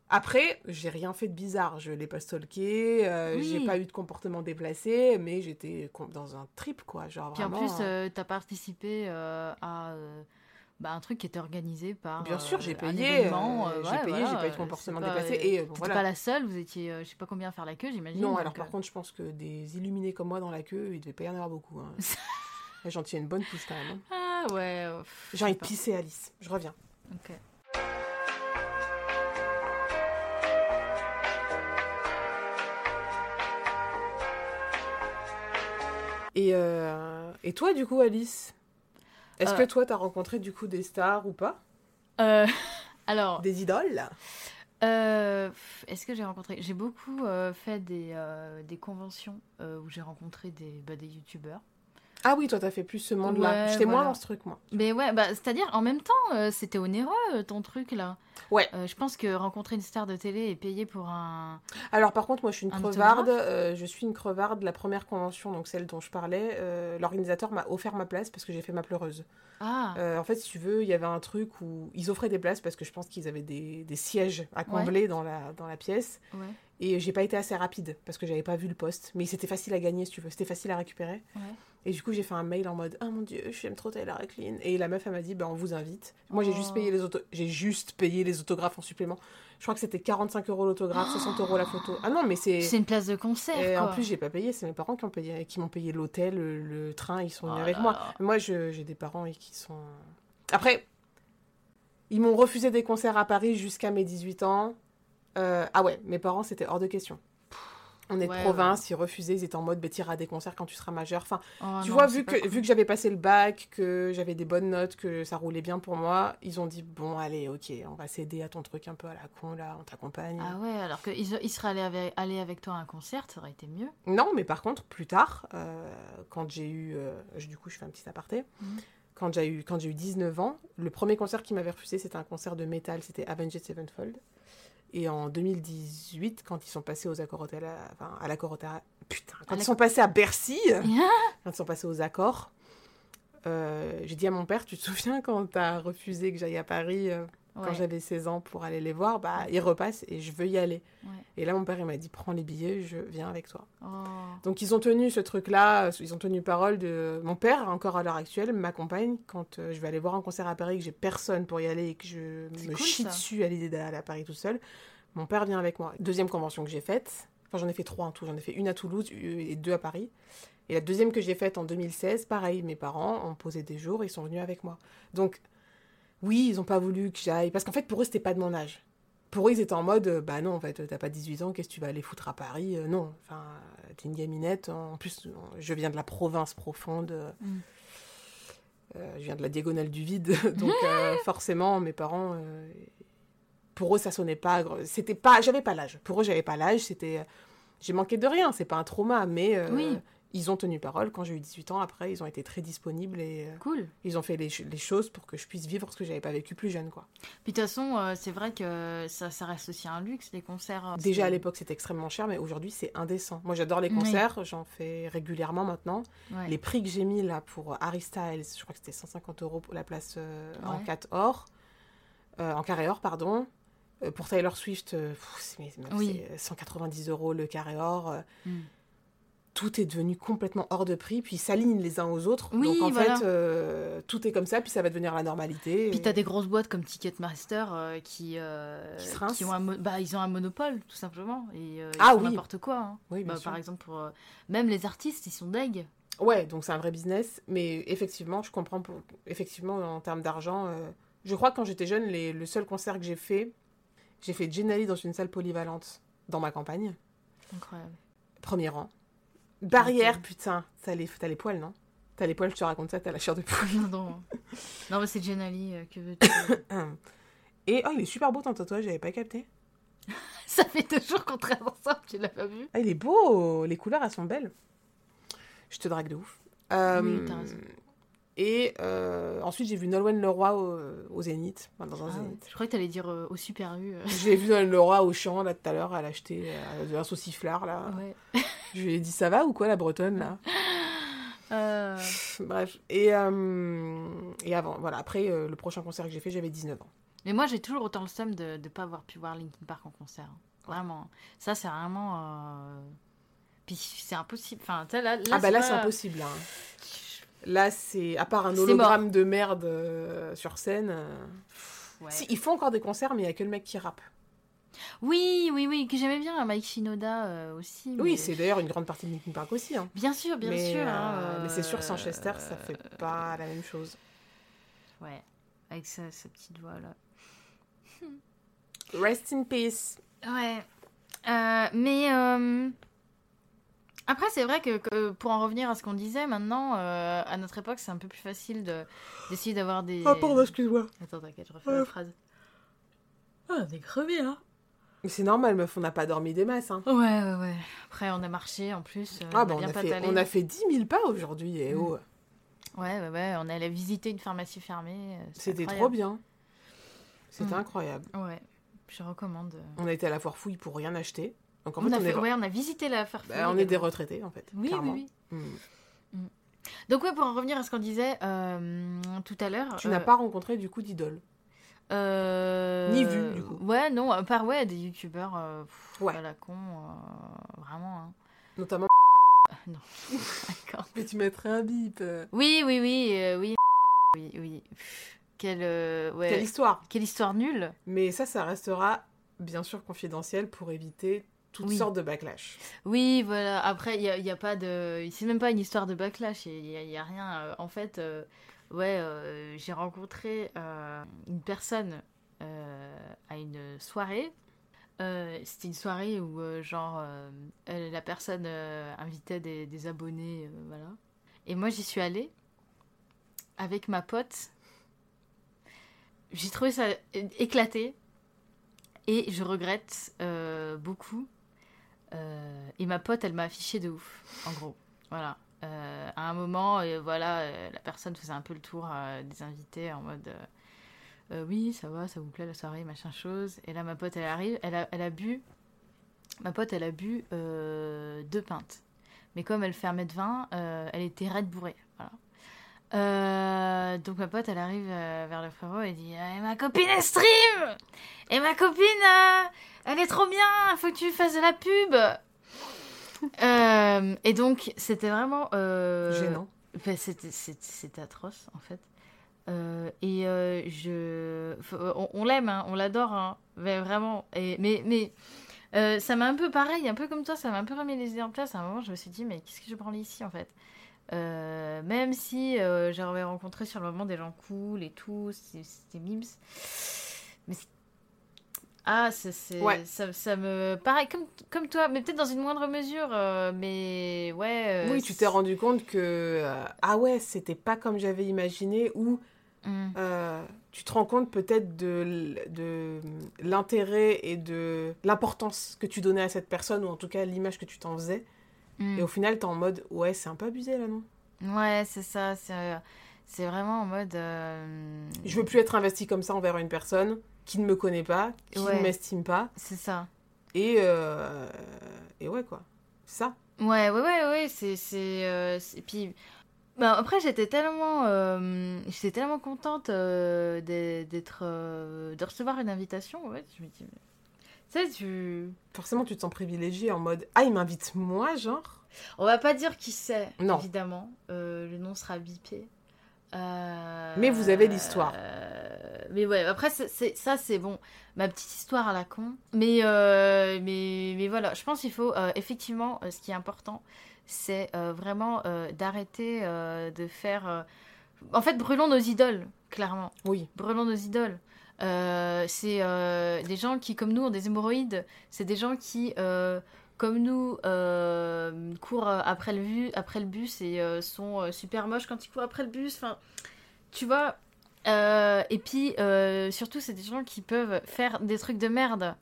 Après, j'ai rien fait de bizarre. Je l'ai pas stalké, euh, Oui. j'ai pas eu de comportement déplacé, mais j'étais dans un trip, quoi. Genre, Puis en plus, euh, t'as participé à bah, un truc qui était organisé par. Bien sûr, euh, j'ai un payé, euh, euh, j'ai ouais, payé, voilà, j'ai pas eu de euh, comportement déplacé. Et euh, voilà. pas la seule, vous étiez, euh, je sais pas combien à faire la queue, j'imagine. Non, donc, alors par euh, contre, je pense que des illuminés comme moi dans la queue, il devait pas y en avoir beaucoup. Hein. J'en tiens une bonne pousse quand même. hein. Ah ouais. euh, pff, J'ai envie de pisser Alice. Je reviens. Ok. Et, euh, et toi, du coup, Alice? Est-ce Euh. que toi, t'as rencontré du coup des stars ou pas? Euh, alors, Des idoles? euh, est-ce que j'ai rencontré? J'ai beaucoup euh, fait des, euh, des conventions euh, où j'ai rencontré des, bah, des youtubeurs. Ah oui, toi, t'as fait plus ce monde-là. Ouais, J'étais moins dans ce truc, moi. Mais ouais, bah, c'est-à-dire, en même temps, euh, c'était onéreux euh, ton truc là. Ouais. Euh, je pense que rencontrer une star de télé et payer pour un. Alors, par contre, moi, je suis une Un crevarde. je suis une crevarde. La première convention, donc celle dont je parlais, l'organisateur m'a offert ma place parce que j'ai fait ma pleureuse. Ah en fait, si tu veux, il y avait un truc où ils offraient des places parce que je pense qu'ils avaient des, des sièges à combler dans, la, dans la pièce. Ouais. Et j'ai pas été assez rapide parce que j'avais pas vu le poste. Mais c'était facile à gagner, si tu veux. C'était facile à récupérer. Ouais. Et du coup, j'ai fait un mail en mode Ah mon dieu, j'aime trop Taylor Clean. Et la meuf, elle m'a dit Bah, on vous invite. Moi, j'ai Oh. juste payé les auto- juste payé les autographes en supplément. Je crois que c'était 45 euros l'autographe, 60 euros la photo. Ah non, mais c'est. C'est une place de concert. Et en plus, j'ai pas payé. C'est mes parents qui ont payé, qui m'ont payé l'hôtel, le, le train. Ils sont venus Oh avec là moi. Moi, je- j'ai des parents et qui sont. Après, ils m'ont refusé des concerts à Paris jusqu'à mes 18 ans. Euh, ah ouais, mes parents, c'était hors de question. On est Ouais, de province, ils refusaient, ils étaient en mode, bah, t'iras à des concerts quand tu seras majeur. Enfin, Oh tu non, vois, vu que, cool. vu que j'avais passé le bac, que j'avais des bonnes notes, que ça roulait bien pour moi, ils ont dit, bon, allez, ok, on va s'aider à ton truc un peu à la con, là, on t'accompagne. Ah ouais, alors qu'ils ils seraient allés avec, allés avec toi à un concert, ça aurait été mieux. Non, mais par contre, plus tard, euh, quand j'ai eu. euh, du coup, je fais un petit aparté. Mhm. Quand j'ai eu, quand j'ai eu 19 ans, le premier concert qui m'avait refusé, c'était un concert de métal, c'était Avenged Sevenfold. Et en 2018, quand ils sont passés aux accords Hotel, à- enfin, à l'accord Hotel, putain, quand ils sont passés à Bercy, quand ils sont passés aux accords, euh, j'ai dit à mon père, tu te souviens quand t'as refusé que j'aille à Paris euh, quand j'avais 16 ans pour aller les voir, bah, ils repassent et je veux y aller. Ouais. Et là, mon père, il m'a dit, prends les billets, je viens avec toi. Oh. Donc ils ont tenu ce truc-là, euh, ils ont tenu parole de... Mon père, encore à l'heure actuelle, m'accompagne quand euh, je vais aller voir un concert à Paris, que j'ai personne pour y aller et que je me cool, chie ça. dessus à l'idée d'aller à Paris tout seul. Mon père vient avec moi. Deuxième convention que j'ai faite, enfin j'en ai fait trois en tout, j'en ai fait une à Toulouse et deux à Paris. Et la deuxième que j'ai faite en 2016, pareil, mes parents ont posé des jours, ils sont venus avec moi. Donc oui, ils n'ont pas voulu que j'aille, parce qu'en fait pour eux c'était pas de mon âge. Pour eux, ils étaient en mode, euh, bah non, en fait, t'as pas 18 ans, qu'est-ce que tu vas aller foutre à Paris Euh, Non, enfin, t'es une gaminette. En plus, je viens de la province profonde. Mm. euh, je viens de la diagonale du vide. Donc, euh, forcément, mes parents, pour eux, ça sonnait pas. C'était pas, j'avais pas l'âge. Pour eux, j'avais pas l'âge. C'était, j'ai manqué de rien. C'est pas un trauma, mais Oui. Ils ont tenu parole. Quand j'ai eu 18 ans, après, ils ont été très disponibles et euh, Cool. ils ont fait les, ch- les choses pour que je puisse vivre ce que j'avais pas vécu plus jeune, quoi. Puis de toute façon, euh, c'est vrai que ça, ça reste aussi un luxe, les concerts. euh, Déjà à l'époque c'était extrêmement cher, mais aujourd'hui c'est indécent. Moi j'adore les Oui. concerts, j'en fais régulièrement maintenant. Ouais. Les prix que j'ai mis là pour Harry Styles, je crois que c'était 150 euros pour la place euh, en Ouais. 4 or, euh, en carré or pardon. Euh, pour Taylor Swift, euh, c'est Oui. c'est 190 euros le carré or. euh, Mm. Tout est devenu complètement hors de prix, puis ils s'alignent les uns aux autres. Oui, Donc en voilà. fait, euh, tout est comme ça, puis ça va devenir la normalité. Puis Et- t'as des grosses boîtes comme Ticketmaster euh, qui, euh, Qui se ont un bah, ils ont un monopole tout simplement et ils Ah font oui. n'importe quoi. hein. Oui, Bah, par exemple pour même les artistes ils sont deg. Ouais, donc c'est un vrai business, mais effectivement, je comprends, pour... effectivement, en termes d'argent, je crois que quand j'étais jeune, les... le seul concert que j'ai fait, j'ai fait Gennali dans une salle polyvalente dans ma campagne. Incroyable. Premier rang. Barrière, putain. T'as les, t'as les poils, non? T'as les poils, je te raconte ça, t'as la chair de poule. non, non. non, mais c'est Jenali, euh, que veux-tu Et oh, il est super beau ton tatouage, j'avais pas capté. Ça fait deux jours qu'on traîne ensemble, tu l'as pas vu? Ah, il est beau, les couleurs, elles sont belles. Je te drague de ouf. Euh, Oui, t'as raison. Et euh, ensuite, j'ai vu Nolwenn Leroy au, au Zénith, enfin, dans un Ah, Zénith. je crois que t'allais dire euh, au Super U. euh. J'ai vu Nolwenn Leroy au champ, là, tout à l'heure, elle a acheté euh, un sauciflard, là. Ouais. Je lui ai dit, ça va ou quoi, la bretonne, là? Euh, Bref. Et, euh, et avant, voilà, après, euh, le prochain concert que j'ai fait, j'avais 19 ans. Mais moi, j'ai toujours autant le seum de ne pas avoir pu voir Linkin Park en concert. hein. Vraiment. Ça, c'est vraiment. euh, Puis c'est impossible. Enfin, tu là, là, ah, bah là, pas- c'est impossible, là. Là, c'est, à part un hologramme de merde euh, sur scène. euh, Ouais. Si, ils font encore des concerts, mais il n'y a que le mec qui rappe. Oui, oui, oui, que j'aimais bien, Mike Shinoda euh, aussi. Oui, c'est d'ailleurs une grande partie de Linkin Park aussi. Hein. Bien sûr, bien mais, sûr. hein, mais c'est sûr, sans Chester, ça fait pas la même chose. Ouais, avec sa, sa petite voix là. Rest in peace. Ouais. Mais après, c'est vrai que, que pour en revenir à ce qu'on disait, maintenant, euh, à notre époque, c'est un peu plus facile de- d'essayer d'avoir des. Ah, pardon, excuse-moi. Attends, t'inquiète, je refais la phrase. Ah, on est crevé, hein Mais c'est normal, meuf, on n'a pas dormi des masses. Hein. Ouais, ouais, ouais. Après, on a marché en plus. euh, Ah, on bah, a on a, fait, on a fait 10 000 pas aujourd'hui. Et Mm. oh, Ouais, ouais, ouais. On allait visiter une pharmacie fermée. euh, c'était trop bien. C'était Mm. incroyable. Ouais, je recommande. On a été à la foire fouille pour rien acheter. Donc en on, fait, a on, fait- est... ouais, on a visité la Farfouille. bah, on est des retraités, en fait. Oui, clairement. oui, oui. Mm. Donc, ouais, pour en revenir à ce qu'on disait euh, tout à l'heure. Tu euh, n'as pas rencontré du coup d'idole. euh, Ni vu, du coup. Ouais, non, à part ouais, des youtubeurs euh, Ouais. à la con. euh, vraiment. hein. Notamment. non. D'accord. Mais tu mettrais un bip. euh. Oui, oui, oui, euh, oui. Oui, oui. Quelle, euh, ouais, Quelle histoire. quelle histoire nulle. Mais ça, ça restera bien sûr confidentiel pour éviter toutes Oui. sortes de backlash. Oui, voilà. Après, il n'y a, y a pas de. C'est même pas une histoire de backlash. Il n'y a, y a rien. Euh, En fait, euh, ouais, euh, j'ai rencontré euh, une personne à une soirée. C'était une soirée où, genre, elle- la personne invitait des, des abonnés, voilà. Et moi, j'y suis allée avec ma pote. J'ai trouvé ça éclaté. Et je regrette euh, beaucoup. Euh, et ma pote, elle m'a affiché de ouf, en gros. Voilà. Euh, à un moment, euh, voilà, la personne faisait un peu le tour des invités en mode Oui, ça va, ça vous plaît la soirée, machin chose. Et là, ma pote, elle arrive, elle a, elle a bu. Ma pote, elle a bu deux pintes. Mais comme elle fait 1m20, euh, elle était raide bourrée. Voilà. Donc ma pote, elle arrive vers le frérot et dit Eh, Ma copine, elle stream Et ma copine, elle est trop bien, faut que tu fasses de la pub Euh, Et donc, c'était vraiment. euh, Gênant. Enfin, c'était, atroce, en fait. Euh, et euh, je. On, on l'aime, hein, on l'adore, hein, mais vraiment. Et, mais mais euh, ça m'a un peu pareil, un peu comme toi, ça m'a un peu remis les idées en place. À un moment, je me suis dit, mais qu'est-ce que je branle ici, en fait? Euh, Même si euh, j'avais rencontré sur le moment des gens cool et tout, c'était, c'était mimes. Mais. Ah, c'est, c'est- Ouais. ça, ça me. Pareil, comme, comme toi, mais peut-être dans une moindre mesure, euh, mais ouais. euh, oui, tu t'es rendu compte que. euh, ah ouais, c'était pas comme j'avais imaginé, ou Mm. euh, tu te rends compte peut-être de, de l'intérêt et de l'importance que tu donnais à cette personne, ou en tout cas l'image que tu t'en faisais. Mm. Et au final, t'es en mode, ouais, c'est un peu abusé là, non? Ouais, c'est ça. C'est, c'est vraiment en mode. Je veux plus être investi comme ça envers une personne qui ne me connaît pas, qui Ouais. ne m'estime pas. C'est ça. Et, euh, et ouais, quoi. C'est ça. Ouais, ouais, ouais, ouais. C'est. c'est, euh, Puis. bah, après, j'étais tellement, euh, j'étais tellement contente euh, d'e- d'être, de recevoir une invitation. Ouais, je me dis, mais- tu sais, tu. Forcément, tu te sens privilégié en mode, ah, il m'invite moi, genre On va pas dire qui c'est, évidemment. Euh, le nom sera bipé. Euh, Mais vous avez l'histoire. euh, mais ouais, après, c'est, ça, c'est bon. Ma petite histoire à la con. Mais, euh, mais, mais voilà, je pense qu'il faut, euh, effectivement, ce qui est important, c'est vraiment d'arrêter de faire. En fait, brûlons nos idoles, clairement. Oui. Brûlons nos idoles. C'est des gens qui, comme nous, ont des hémorroïdes. C'est des gens qui comme nous, euh, courent après le, après le bus et euh, sont euh, super moches quand ils courent après le bus. Enfin, tu vois. Euh, et puis, euh, surtout, c'est des gens qui peuvent faire des trucs de merde.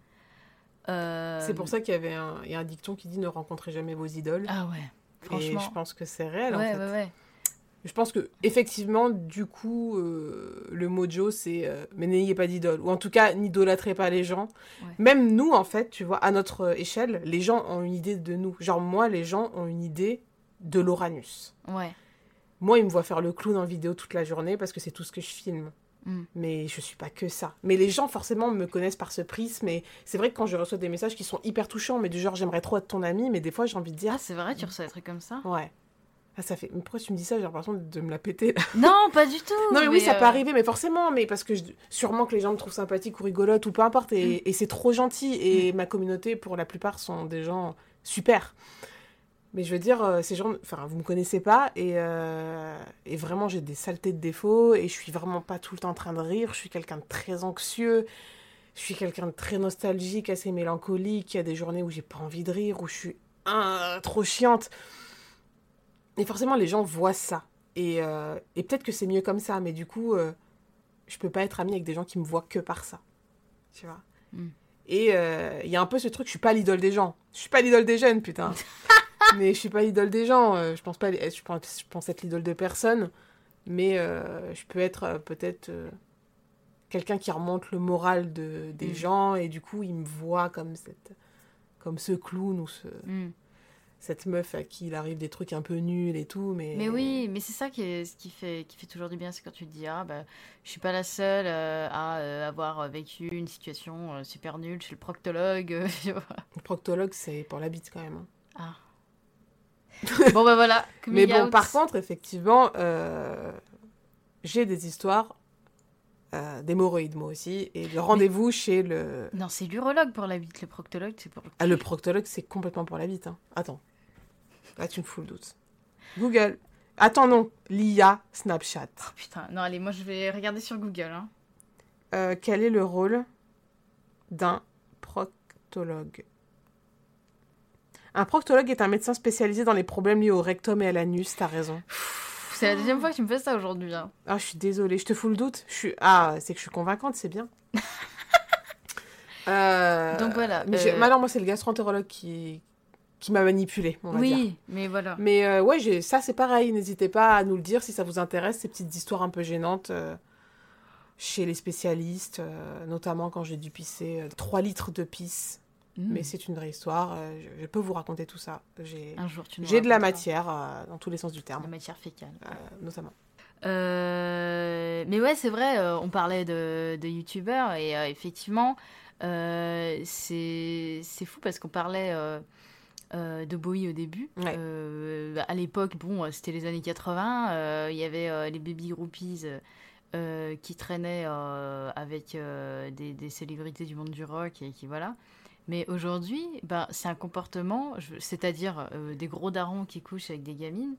Euh, C'est pour ça qu'il y avait un, y a un dicton qui dit ne rencontrez jamais vos idoles. Ah ouais, et franchement. je pense que c'est réel en ouais, fait. ouais, ouais. Je pense que effectivement, du coup, euh, le mojo, c'est euh, mais n'ayez pas d'idole, ou en tout cas, n'idolâtrez pas les gens. Ouais. Même nous, en fait, tu vois, à notre euh, échelle, les gens ont une idée de nous. Genre moi, les gens ont une idée de l'Oranus. Ouais. Moi, ils me voient faire le clown en vidéo toute la journée parce que c'est tout ce que je filme. Mm. Mais je suis pas que ça. Mais les gens, forcément, me connaissent par ce prisme. Et c'est vrai que quand je reçois des messages qui sont hyper touchants, mais du genre, j'aimerais trop être ton ami, mais des fois, j'ai envie de dire, Ah, c'est vrai, tu reçois des trucs comme ça? Ouais. Ah, ça fait. Mais pourquoi tu me dis ça? J'ai l'impression de me la péter. là. Non, pas du tout. Non, mais oui, ça euh, peut arriver, mais forcément, mais parce que je- sûrement que les gens me trouvent sympathique ou rigolote ou peu importe, et, Mm. et c'est trop gentil. Et ma communauté, pour la plupart, sont des gens super. Mais je veux dire, euh, ces gens, enfin, vous me connaissez pas, et, euh, et vraiment, j'ai des saletés de défauts, et je suis vraiment pas tout le temps en train de rire. Je suis quelqu'un de très anxieux, je suis quelqu'un de très nostalgique, assez mélancolique. Il y a des journées où j'ai pas envie de rire, où je suis ah, trop chiante. Et forcément, les gens voient ça. Et, euh, et peut-être que c'est mieux comme ça, mais du coup, euh, je peux pas être amie avec des gens qui me voient que par ça. Tu vois? Mm. Et euh, il y a un peu ce truc, je suis pas l'idole des gens. Je suis pas l'idole des jeunes, putain. mais je suis pas l'idole des gens. euh, je pense pas, je pense, je pense être l'idole de personne. Mais euh, je peux être euh, peut-être euh, quelqu'un qui remonte le moral de, des Mm. gens et du coup, ils me voient comme cette, comme ce clown ou ce, hmm. Cette meuf à qui il arrive des trucs un peu nuls et tout. Mais, Mais oui, mais c'est ça qui, est, ce qui, fait, qui fait toujours du bien, c'est quand tu te dis Ah, bah, je suis pas la seule euh, à euh, avoir vécu une situation euh, super nulle chez le proctologue. euh, tu vois. Le proctologue, c'est pour la bite quand même. hein. Ah. bon, bah voilà. Mais bon, out. par contre, effectivement, euh, j'ai des histoires euh, d'hémorroïdes, moi aussi, et de rendez-vous chez le... Non, c'est l'urologue pour la bite. Le proctologue, c'est pour. Ah, le proctologue, c'est complètement pour la bite. Hein. Attends. Là, tu me fous le doute. Google. Attends, non. L'IA Snapchat. Oh, putain, non, allez, moi je vais regarder sur Google. Hein. Euh, quel est le rôle d'un proctologue? Un proctologue est un médecin spécialisé dans les problèmes liés au rectum et à l'anus, t'as raison. C'est la deuxième fois que tu me fais ça aujourd'hui. Hein. Ah, je suis désolée, je te fous le doute. Je suis... Ah, c'est que je suis convaincante, c'est bien. Euh, Donc voilà, Mais, euh, mais alors, moi, c'est le gastro-entérologue qui, qui m'a manipulé, on va dire. Oui, mais voilà. Mais euh, ouais, j'ai... ça, c'est pareil. N'hésitez pas à nous le dire si ça vous intéresse, ces petites histoires un peu gênantes euh, chez les spécialistes, euh, notamment quand j'ai dû pisser euh, 3 litres de pisse. Mm. Mais c'est une vraie histoire. je, je peux vous raconter tout ça. J'ai, Un jour, tu j'ai de la matière dans tous les sens du La terme, matière fécale. notamment. Mais ouais, c'est vrai, on parlait de, de youtubeurs et effectivement, c'est c'est fou parce qu'on parlait euh, de Bowie au début. Ouais. Euh, à l'époque, bon, euh, c'était les années 80, euh, il y avait les baby groupies qui traînaient avec des, des célébrités du monde du rock et qui voilà. Mais aujourd'hui, ben, c'est un comportement, c'est-à-dire des gros darons qui couchent avec des gamines,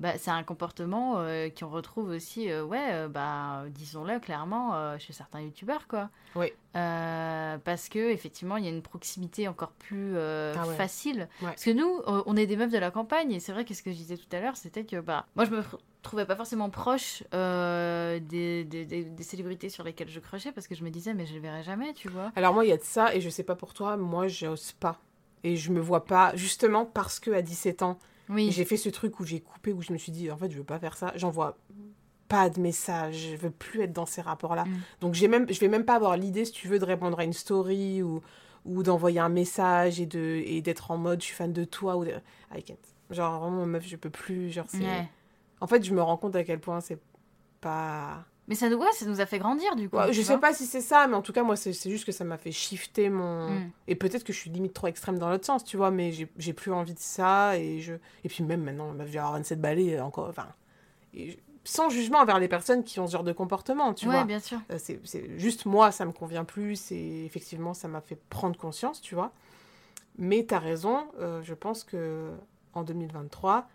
bah, c'est un comportement euh, qu'on retrouve aussi, euh, ouais, euh, bah, disons-le clairement, euh, chez certains youtubeurs, quoi. Oui. Parce que effectivement, il y a une proximité encore plus Ah ouais. facile. Ouais. Parce que nous, on est des meufs de la campagne, et c'est vrai que ce que je disais tout à l'heure, c'était que, bah, moi, je me trouvais pas forcément proche euh, des, des, des- des célébrités sur lesquelles je crochais, parce que je me disais, mais je les verrai jamais, tu vois. Alors moi, il y a de ça, et je sais pas pour toi, moi, j'ose pas. Et je me vois pas, justement parce que à 17 ans, Oui. j'ai fait ce truc où j'ai coupé, où je me suis dit, en fait, je veux pas faire ça. J'envoie pas de messages, je veux plus être dans ces rapports-là. Mm. Donc j'ai même, je vais même pas avoir l'idée, si tu veux, de répondre à une story ou, ou d'envoyer un message et de et d'être en mode, je suis fan de toi ou de... I can't. Genre vraiment, meuf, je peux plus. Genre c'est. Ouais. En fait, je me rends compte à quel point c'est pas. Mais ça nous, ouais, ça nous a fait grandir, du coup. Ouais, je sais pas si c'est ça, mais en tout cas, moi, c'est juste que ça m'a fait shifter mon. Mm. Et peut-être que je suis limite trop extrême dans l'autre sens, tu vois, mais j'ai plus envie de ça. Et, je... et puis même maintenant, ma vie à 27 balais, euh, encore. Enfin. et je- Sans jugement envers les personnes qui ont ce genre de comportement, tu ouais, vois. bien sûr. Euh, C'est c'est juste moi, ça me convient plus. Et effectivement, ça m'a fait prendre conscience, tu vois. Mais t'as raison, euh, je pense que en 2023,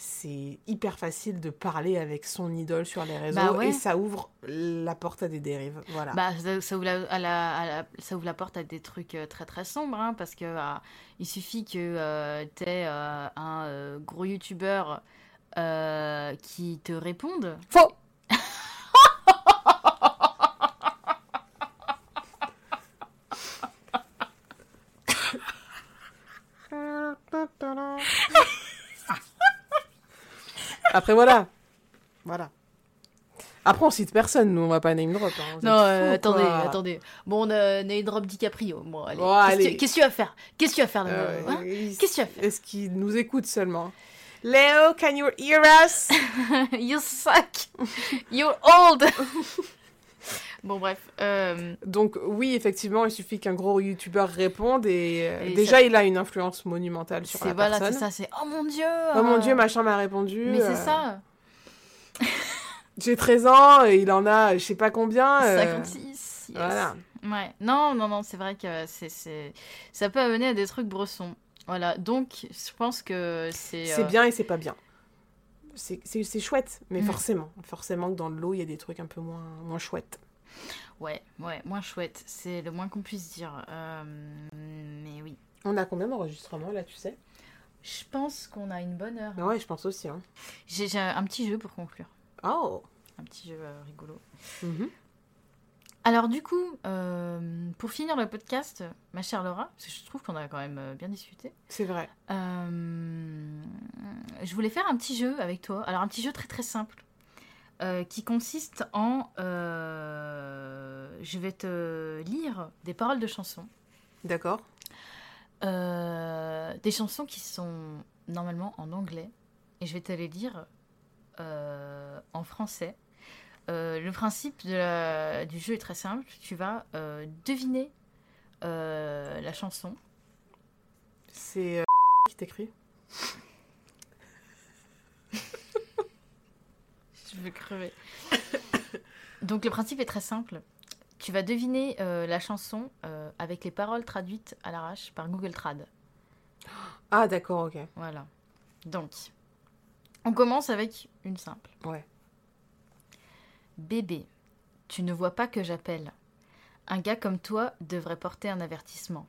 c'est hyper facile de parler avec son idole sur les réseaux Bah ouais. et ça ouvre la porte à des dérives. Voilà. Bah, ça, ça ouvre la, à la- à la- ça ouvre la porte à des trucs euh, très très sombres, hein, parce que euh, il suffit que euh, t'aies euh, un gros youtubeur qui te réponde. Faux Après voilà. Voilà. Après on cite personne, nous on va pas name drop. hein. Non, euh, fous, attendez, quoi. attendez. Bon, on a name drop DiCaprio. Bon, allez. Bon, Qu'est-ce que allez. tu- Qu'est-ce que tu vas faire? Qu'est-ce que tu vas faire Euh, hein? Qu'est-ce que tu vas faire? Est-ce qu'il nous écoute seulement? Léo, can you hear us? You suck You're old Bon, bref. euh, Donc oui, effectivement, il suffit qu'un gros youtubeur réponde et, euh, Et déjà ça- il a une influence monumentale sur c'est la voilà, c'est personne. ça, c'est oh mon dieu Oh mon euh, dieu, machin m'a répondu. Mais c'est ça J'ai 13 ans et il en a je sais pas combien. euh, 56 yes. Voilà. Ouais, non, non, non, c'est vrai que c'est, c'est... ça peut amener à des trucs bressons. Voilà, donc je pense que c'est. C'est euh, bien et c'est pas bien. C'est c'est- c'est chouette, mais Mm. forcément. Forcément que dans le lot, il y a des trucs un peu moins, moins chouettes. Ouais, ouais, moins chouette, c'est le moins qu'on puisse dire. Euh, mais oui. On a combien d'enregistrements là, tu sais? Je pense qu'on a une bonne heure. Ouais, je pense aussi. Hein. J'ai, un petit jeu pour conclure. Oh Un petit jeu euh, rigolo. Mhm. Alors du coup, euh, pour finir le podcast, ma chère Laura, parce que je trouve qu'on a quand même bien discuté, C'est vrai. je voulais faire un petit jeu avec toi. Alors un petit jeu très très simple, euh, qui consiste en... euh, je vais te lire des paroles de chansons. D'accord. Euh, des chansons qui sont normalement en anglais, et je vais te les lire en français. Le principe de la- du jeu est très simple. Tu vas deviner la chanson. C'est qui t'écrit? Je vais crever. Donc le principe est très simple. Tu vas deviner euh, la chanson euh, avec les paroles traduites à l'arrache par Google Trad. Ah d'accord, ok. Voilà. Donc, on commence avec une simple. Ouais. Bébé, tu ne vois pas que j'appelle. Un gars comme toi devrait porter un avertissement.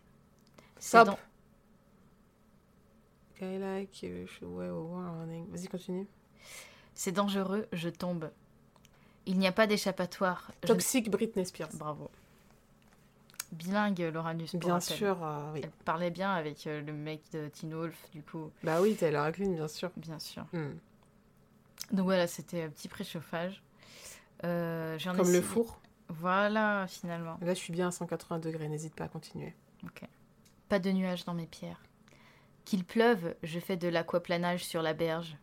Stop. dans- like. Vas-y, continue. C'est dangereux, je tombe. Il n'y a pas d'échappatoire. Je- Toxic Britney Spears. Bravo. Bilingue, Laura Nus. pour Bien sûr, euh, oui. Elle parlait bien avec euh, le mec de Teen Wolf, du coup, Bah oui, Taylor Acklin, bien sûr. bien sûr. Hmm. Donc voilà, c'était un petit préchauffage. Euh, j'en ai Comme le six- four. Voilà, finalement. Là, je suis bien à 180 degrés, n'hésite pas à continuer. Pas de nuages dans mes pierres. Qu'il pleuve, je fais de l'aquaplanage sur la berge.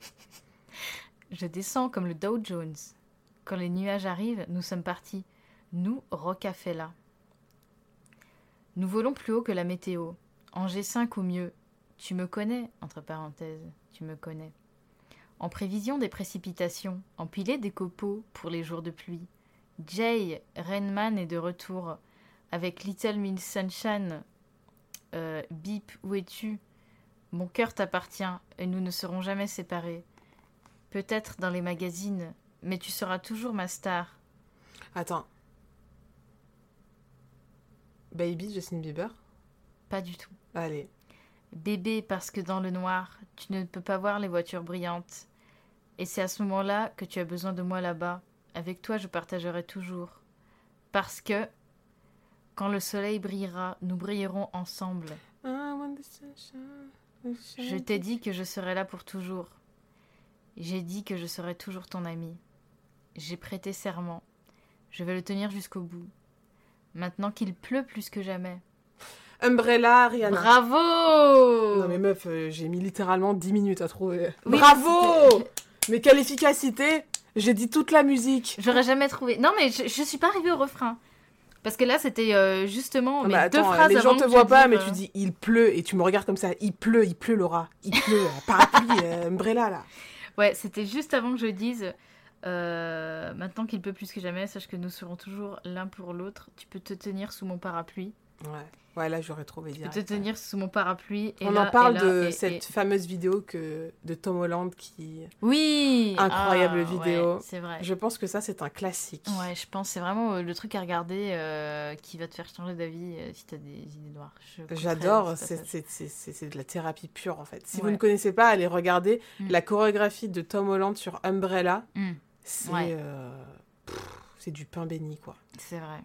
je descends comme le Dow Jones. Quand les nuages arrivent, nous sommes partis. Nous, Rocafella. Nous volons plus haut que la météo. En G5 ou mieux. Tu me connais, entre parenthèses, tu me connais. En prévision des précipitations, empiler des copeaux pour les jours de pluie. Jay, Rainman est de retour avec Little Miss Sunshine. Euh, Bip, où es-tu? Mon cœur t'appartient et nous ne serons jamais séparés. Peut-être dans les magazines, mais tu seras toujours ma star. Attends. Baby, Justin Bieber? Pas du tout. Allez. Bébé, parce que dans le noir, tu ne peux pas voir les voitures brillantes. Et c'est à ce moment-là que tu as besoin de moi là-bas. Avec toi, je partagerai toujours. Parce que, quand le soleil brillera, nous brillerons ensemble. I want the sunshine, the Je t'ai dit que je serai là pour toujours. J'ai dit que je serai toujours ton ami. J'ai prêté serment. Je vais le tenir jusqu'au bout. Maintenant qu'il pleut plus que jamais. Umbrella, Rihanna. Bravo Non mais meuf, euh, j'ai mis littéralement 10 minutes à trouver. Oui, Bravo Mais quelle efficacité J'ai dit toute la musique. J'aurais jamais trouvé. Non, mais je, je suis pas arrivée au refrain. Parce que là, c'était euh, justement Ah mes bah deux attends, phrases les gens te voient pas, mais euh, tu dis il pleut et tu me regardes comme ça. Il pleut, il pleut Laura. Il pleut. euh, parapluie, umbrella là. Ouais, c'était juste avant que je dise. euh, maintenant qu'il peut plus que jamais, sache que nous serons toujours l'un pour l'autre. Tu peux te tenir sous mon parapluie. Ouais. Ouais, là, j'aurais trouvé Je peux direct. te tenir sous mon parapluie. Et On là, en parle et là, de et- cette et- fameuse vidéo que de Tom Holland qui. Oui Incroyable Ah, vidéo. ouais, c'est vrai. Je pense que ça, c'est un classique. Ouais, je pense c'est vraiment euh, le truc à regarder euh, qui va te faire changer d'avis euh, si t'as des idées noires. J'adore, c'est de la thérapie pure en fait. Si vous ne connaissez pas, allez regarder Mm. la chorégraphie de Tom Holland sur Umbrella. Mm, C'est Ouais. euh, c'est du pain béni quoi. c'est vrai.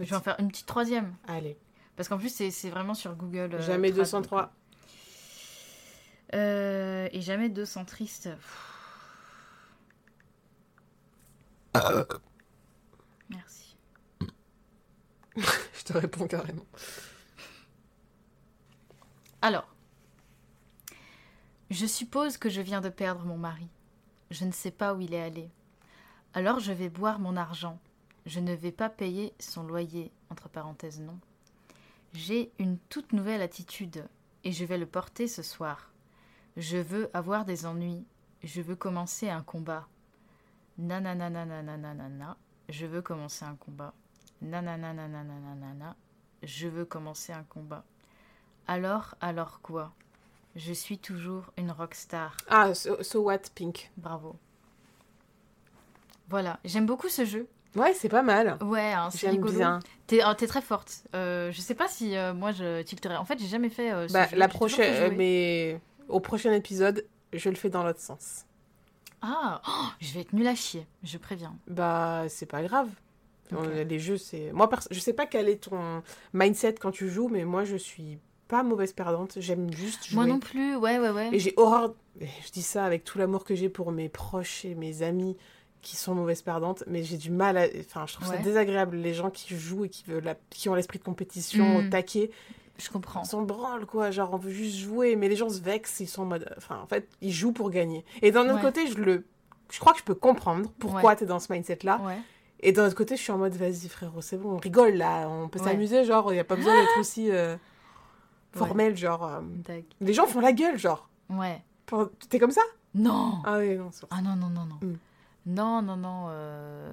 Je vais en faire une petite troisième. Allez, Parce qu'en plus, c'est vraiment sur Google. euh, jamais Trad, 203. donc, euh, et jamais 200 triste. Merci. Je te réponds carrément. Alors, je suppose que je viens de perdre mon mari. Je ne sais pas où il est allé. Alors je vais boire mon argent. Je ne vais pas payer son loyer. Entre parenthèses, non. J'ai une toute nouvelle attitude et je vais le porter ce soir. Je veux avoir des ennuis. Je veux commencer un combat. Nananananananana. Je veux commencer un combat. Nananananananana. Je veux commencer un combat. Alors, alors quoi Je suis toujours une rockstar. Ah, so, so what, Pink Bravo. Voilà, j'aime beaucoup ce jeu. Ouais, c'est pas mal. Ouais, hein, c'est rigolo. bien. T'es oh, t'es très forte. Euh, je sais pas si euh, moi je tilterais. En fait, j'ai jamais fait euh, ce Bah, jeu, la prochaine, euh, mais au prochain épisode, je le fais dans l'autre sens. Ah, oh, je vais être nulle à chier, je préviens. Bah, c'est pas grave. Les jeux, c'est. Moi, je sais pas quel est ton mindset quand tu joues, mais moi, je suis pas mauvaise perdante. J'aime juste jouer. Moi non plus, ouais, ouais, ouais. Et j'ai horreur. Je dis ça avec tout l'amour que j'ai pour mes proches et mes amis qui sont mauvaises perdantes, mais j'ai du mal à. Enfin, je trouve ça désagréable, les gens qui jouent et qui, veulent la- qui ont l'esprit de compétition au Mm. taquet. Je comprends. Ils s'en branlent, quoi. Genre, on veut juste jouer, mais les gens se vexent, ils sont en mode. Enfin, en fait, ils jouent pour gagner. Et d'un autre Ouais. côté, je le. Je crois que je peux comprendre pourquoi Ouais. t'es dans ce mindset-là. Et d'un autre côté, je suis en mode, vas-y, frérot, c'est bon, on rigole là, on peut s'amuser, genre, il n'y a pas besoin d'être aussi euh, formel, genre. euh. Les gens font la gueule, genre. Ouais. T'es comme ça? Non. Ah oui, non, Ah non, non, non, non. Mm. Non, non, non. euh,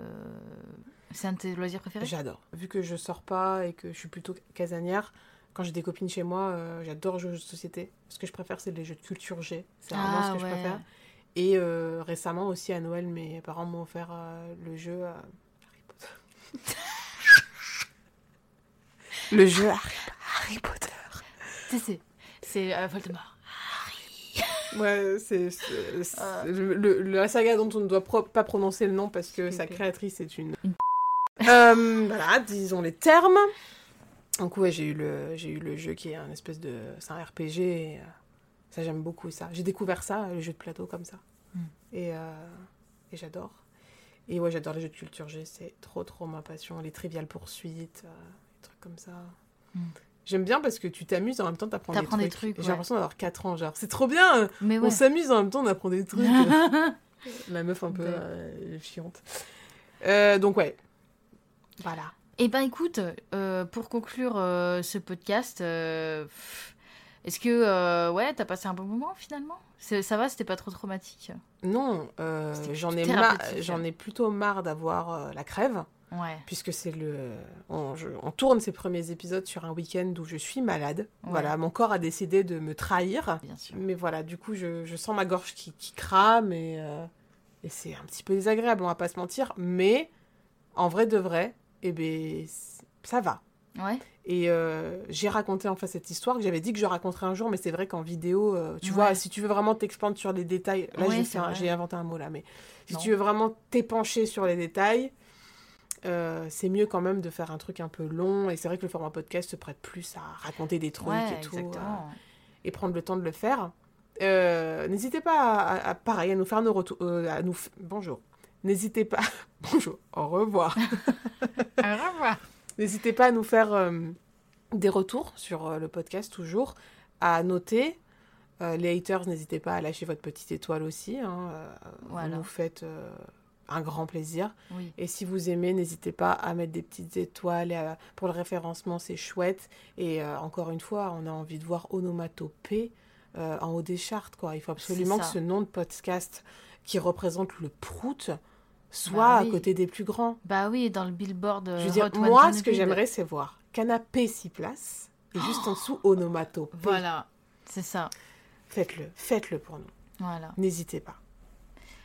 C'est un de tes loisirs préférés? J'adore. Vu que je sors pas et que je suis plutôt casanière, quand j'ai des copines chez moi, euh, j'adore jouer aux jeux de société. Ce que je préfère, c'est les jeux de culture G. C'est vraiment Ah ce que je préfère. Et euh, récemment aussi, à Noël, mes parents m'ont offert euh, le jeu euh, Harry Potter. le jeu Harry, Harry Potter. Tu sais, c'est- c'est euh, Voldemort. Ouais, c'est Ah. la saga dont on ne doit pro- pas prononcer le nom parce que sa créatrice est une. Une Euh, voilà, disons les termes. Donc ouais, j'ai eu le j'ai eu le jeu qui est un espèce de c'est un RPG et euh, ça j'aime beaucoup ça. J'ai découvert ça, le jeu de plateau comme ça. Mm. Et euh, et j'adore. Et ouais, j'adore les jeux de culture G, c'est trop trop ma passion, les triviales poursuites, les trucs comme ça. Mm. J'aime bien parce que tu t'amuses en même temps t'apprends des T'apprends trucs. des trucs, Et J'ai ouais. l'impression d'avoir 4 ans genre. C'est trop bien. euh, Mais on ouais. s'amuse en même temps, on apprend des trucs. La meuf un peu Ouais. euh, chiante. Euh, donc ouais. Voilà. Eh ben écoute, euh, pour conclure ce podcast, est-ce que ouais, t'as passé un bon moment finalement? Ça va, c'était pas trop traumatique? Non, j'en ai, j'en ai plutôt marre d'avoir la crève, Ouais. puisque c'est le... On, je- on tourne ces premiers épisodes sur un week-end où je suis malade. Ouais. Voilà, mon corps a décidé de me trahir. Bien sûr. Mais voilà, du coup, je, je sens ma gorge qui, qui crame et, euh, et c'est un petit peu désagréable, on va pas se mentir. Mais en vrai de vrai, eh ben, ça va. Ouais. Et euh, j'ai raconté enfin cette histoire que j'avais dit que je raconterais un jour, mais c'est vrai qu'en vidéo, euh, tu Ouais. vois, si tu veux vraiment t'expandre sur les détails, là Ouais, j'ai, inventé un mot là, mais si Non. tu veux vraiment t'épancher sur les détails, euh, c'est mieux quand même de faire un truc un peu long. Et c'est vrai que le format podcast se prête plus à raconter des trucs Ouais, et tout, euh, et prendre le temps de le faire. Euh, N'hésitez pas à, à- à- pareil, à nous faire nos retours. euh, à nous f- Bonjour. N'hésitez pas. Bonjour. Au revoir. Au revoir. N'hésitez pas à nous faire des retours sur le podcast toujours, à noter. Euh, les haters, n'hésitez pas à lâcher votre petite étoile aussi. hein, euh, Voilà. Vous nous faites euh, un grand plaisir. Oui. Et si vous aimez, n'hésitez pas à mettre des petites étoiles. à- Pour le référencement, c'est chouette. Et euh, encore une fois, on a envie de voir Onomatopée euh, en haut des chartes. Quoi. Il faut absolument que ce nom de podcast qui représente le prout soit Bah à côté des plus grands. Bah oui, dans le billboard. euh, Je veux dire, moi, 100, ce que j'aimerais, c'est voir canapé 6 places. Et juste en dessous, onomato. Voilà, c'est ça. Faites-le, faites-le pour nous. Voilà. N'hésitez pas.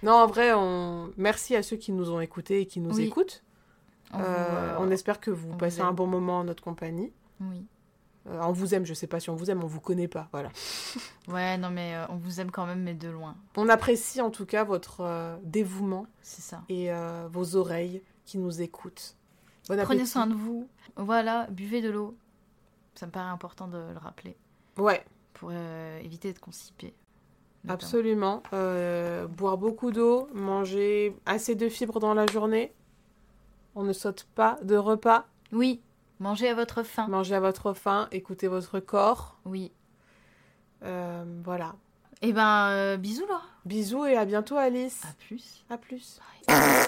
Non, en vrai, on... merci à ceux qui nous ont écoutés et qui nous Oui. écoutent. On, Euh, vous, euh, on espère que vous passez vous un bon moment en notre compagnie. Oui. Euh, on vous aime, je sais pas si on vous aime, on vous connaît pas. Voilà. Ouais, non, mais euh, on vous aime quand même, mais de loin. On apprécie en tout cas votre dévouement C'est ça. et vos oreilles qui nous écoutent. Bon Prenez soin de vous. Voilà, buvez de l'eau. Ça me paraît important de le rappeler Ouais, pour éviter de constiper. Absolument. Euh, boire beaucoup d'eau, manger assez de fibres dans la journée. On ne saute pas de repas. Oui, mangez à votre faim. Mangez à votre faim, écoutez votre corps. Oui. Euh, voilà. Eh ben, euh, bisous, Laura. Bisous et à bientôt Alice. À plus. À plus. Bye.